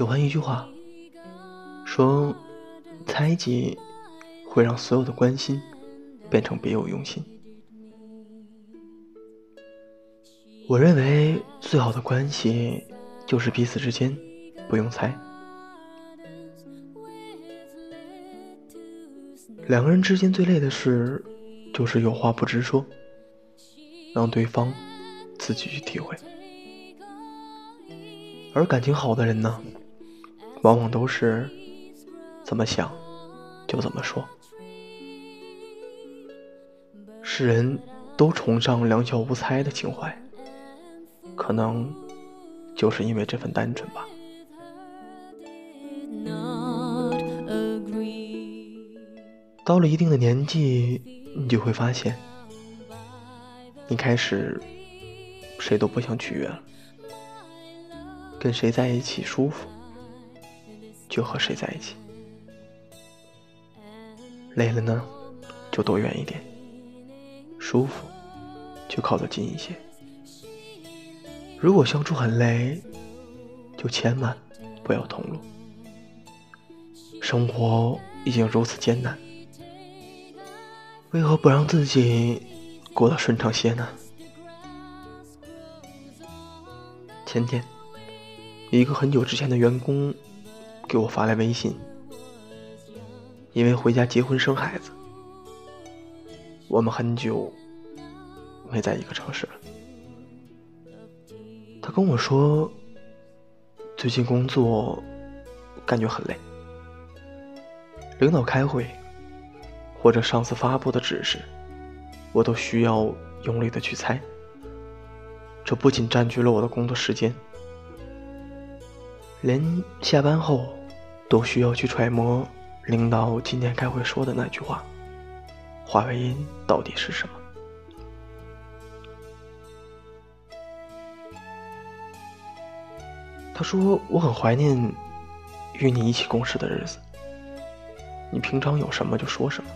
喜欢一句话，说猜忌会让所有的关心变成别有用心。我认为最好的关系就是彼此之间不用猜。两个人之间最累的事，就是有话不直说，让对方自己去体会。而感情好的人呢，往往都是怎么想就怎么说。世人都崇尚两小无猜的情怀。可能就是因为这份单纯吧。到了一定的年纪，你就会发现，你开始谁都不想取悦了。跟谁在一起舒服，就和谁在一起。累了呢，就躲远一点；舒服，就靠得近一些。如果相处很累，就千万不要同路。生活已经如此艰难，为何不让自己过得顺畅些呢？前天，一个很久之前的员工给我发来微信，因为回家结婚生孩子，我们很久没在一个城市了。他跟我说，最近工作感觉很累，领导开会或者上司发布的指示，我都需要用力的去猜。这不仅占据了我的工作时间，连下班后都需要去揣摩领导今天开会说的那句话，话外音到底是什么。他说：“我很怀念与你一起共事的日子。你平常有什么就说什么，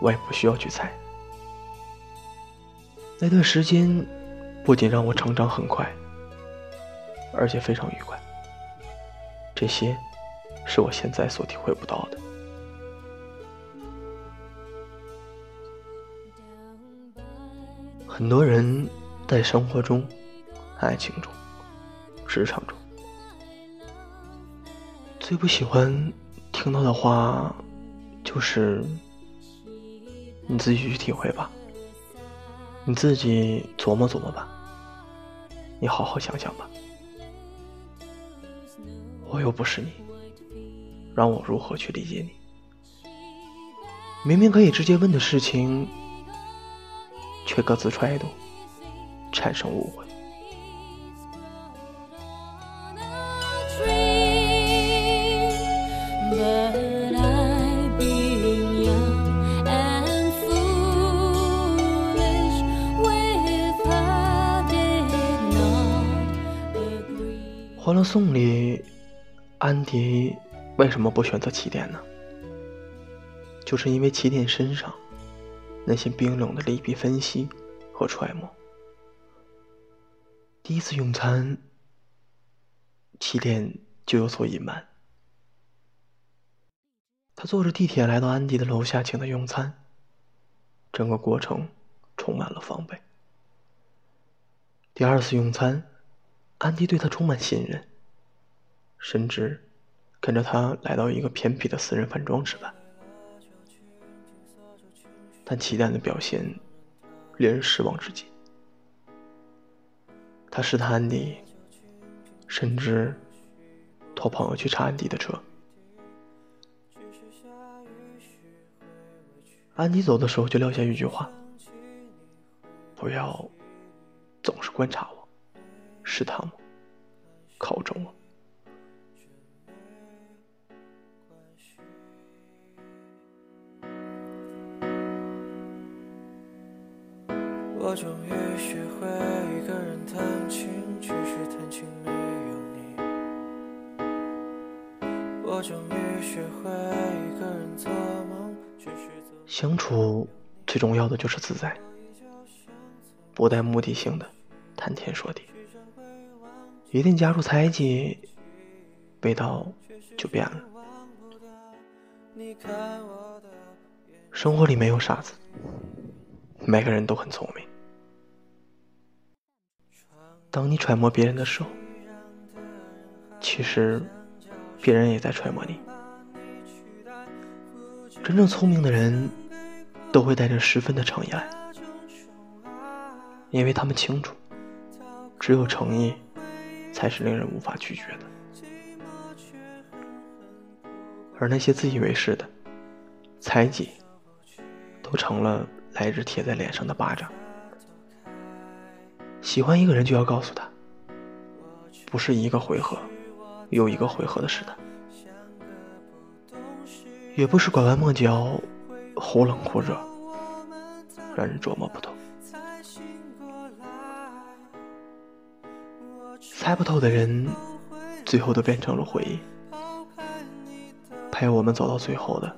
我也不需要去猜。那段时间不仅让我成长很快，而且非常愉快。这些是我现在所体会不到的。很多人在生活中、爱情中。”职场中，最不喜欢听到的话，就是你自己去体会吧，你自己琢磨琢磨吧，你好好想想吧。我又不是你，让我如何去理解你？明明可以直接问的事情，却各自揣度，产生误会。《欢乐颂》里，安迪为什么不选择起点呢？就是因为起点身上那些冰冷的利弊分析和揣摩。第一次用餐，起点就有所隐瞒。他坐着地铁来到安迪的楼下请他用餐，整个过程充满了防备。第二次用餐。安迪对他充满信任，甚至跟着他来到一个偏僻的私人饭庄吃饭。但齐蛋的表现令人失望至极。他试探安迪，甚至托朋友去查安迪的车。安迪走的时候就撂下一句话：“不要总是观察我。”试探我，考中我。我终于学会一个人弹琴，只是弹琴没有你。我终于学会一个人做梦，只是相处最重要的就是自在，不带目的性的谈天说地。一旦加入猜忌，味道就变了。生活里没有傻子，每个人都很聪明。当你揣摩别人的时候，其实别人也在揣摩你。真正聪明的人，都会带着十分的诚意来，因为他们清楚，只有诚意，才是令人无法拒绝的。而那些自以为是的猜忌，都成了来日贴在脸上的巴掌。喜欢一个人，就要告诉他，不是一个回合又一个回合的试探，也不是拐弯抹角、忽冷忽热，让人琢磨不透。猜不透的人，最后都变成了回忆。陪我们走到最后的，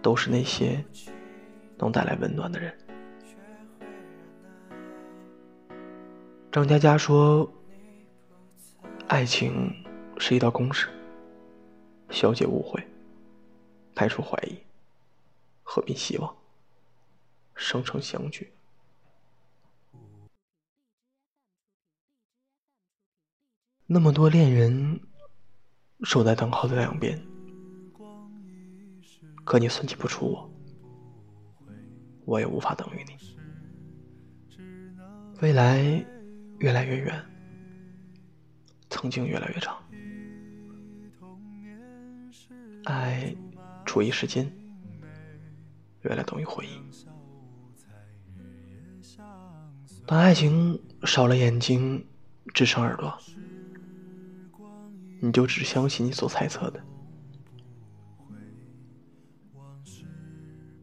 都是那些能带来温暖的人。张嘉佳说：“爱情是一道公式，消解误会，排除怀疑，合并希望，生成相聚。那么多恋人。”守在等号的两边，可你算计不出我，我也无法等于你。未来越来越远，曾经越来越长，爱处于时间，越来等于回忆。当爱情少了眼睛，只剩耳朵。你就只相信你所猜测的，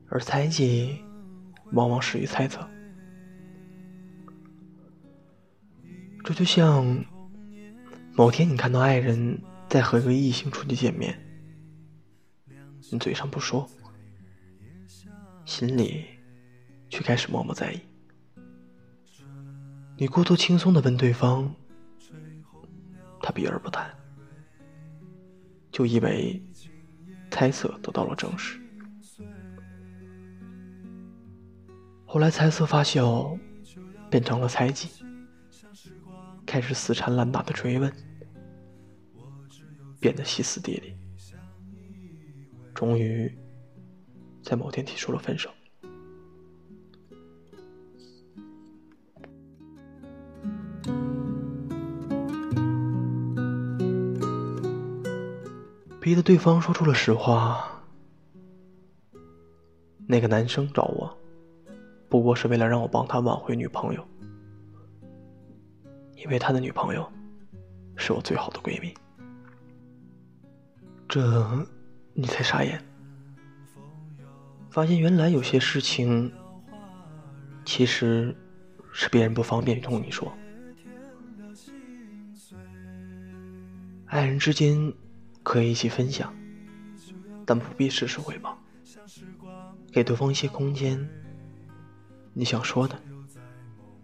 而猜忌往往始于猜测。这就像某天你看到爱人在和一个异性出去见面，你嘴上不说，心里却开始默默在意。你故作轻松的问对方，他避而不谈。就以为猜测得到了证实，后来猜测发酵，变成了猜忌，开始死缠烂打的追问，变得歇斯底里，终于在某天提出了分手。逼得对方说出了实话。那个男生找我，不过是为了让我帮他挽回女朋友，因为他的女朋友是我最好的闺蜜。这，你才傻眼，发现原来有些事情，其实是别人不方便同你说，爱人之间。可以一起分享，但不必事事回报。给对方一些空间。你想说的，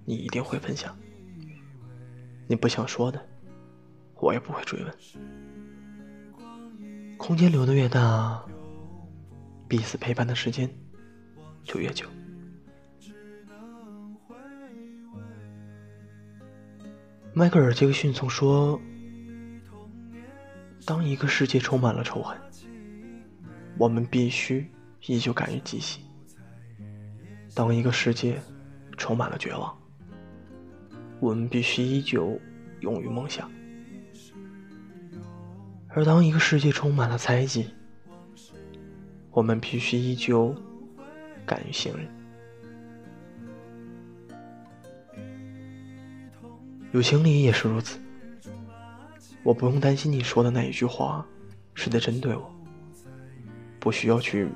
你一定会分享；你不想说的，我也不会追问。空间留的越大，彼此陪伴的时间就越久。迈克尔·杰克逊曾说。当一个世界充满了仇恨，我们必须依旧敢于继续；当一个世界充满了绝望，我们必须依旧勇于梦想；而当一个世界充满了猜忌，我们必须依旧敢于信任。友情里也是如此。我不用担心你说的那一句话是在针对我，不需要去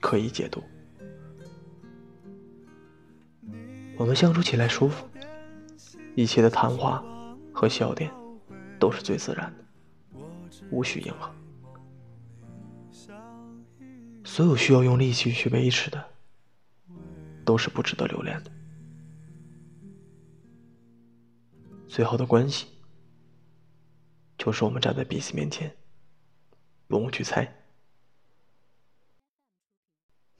刻意解读。我们相处起来舒服，一切的谈话和笑点都是最自然的，无需迎合。所有需要用力气去维持的，都是不值得留恋的。最好的关系。就是我们站在彼此面前，不用去猜。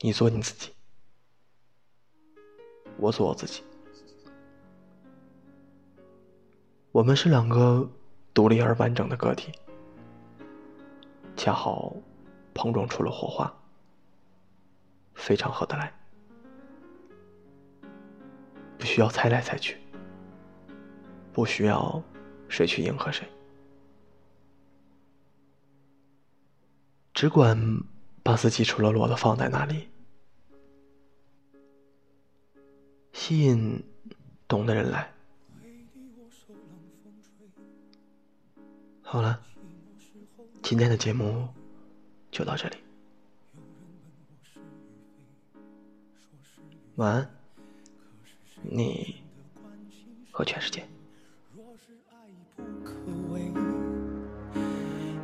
你做你自己，我做我自己。我们是两个独立而完整的个体，恰好碰撞出了火花，非常合得来，不需要猜来猜去，不需要谁去迎合谁，只管把自己赤裸裸的放在那里，吸引懂的人来。好了，今天的节目就到这里，晚安，你和全世界。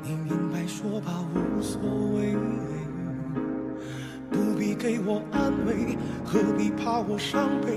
你明白说吧，无所谓，不必给我安慰，何必怕我伤悲？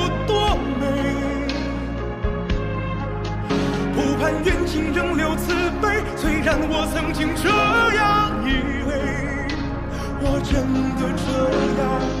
不盼缘尽仍留慈悲，虽然我曾经这样以为，我真的这样。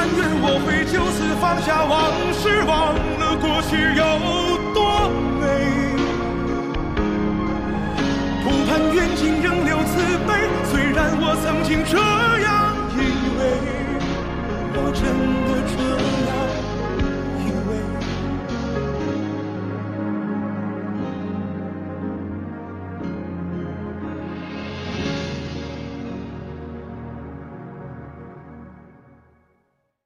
但愿我会就此放下往事，忘了过去有多美。不盼缘尽仍留慈悲，虽然我曾经这样以为，我真的真。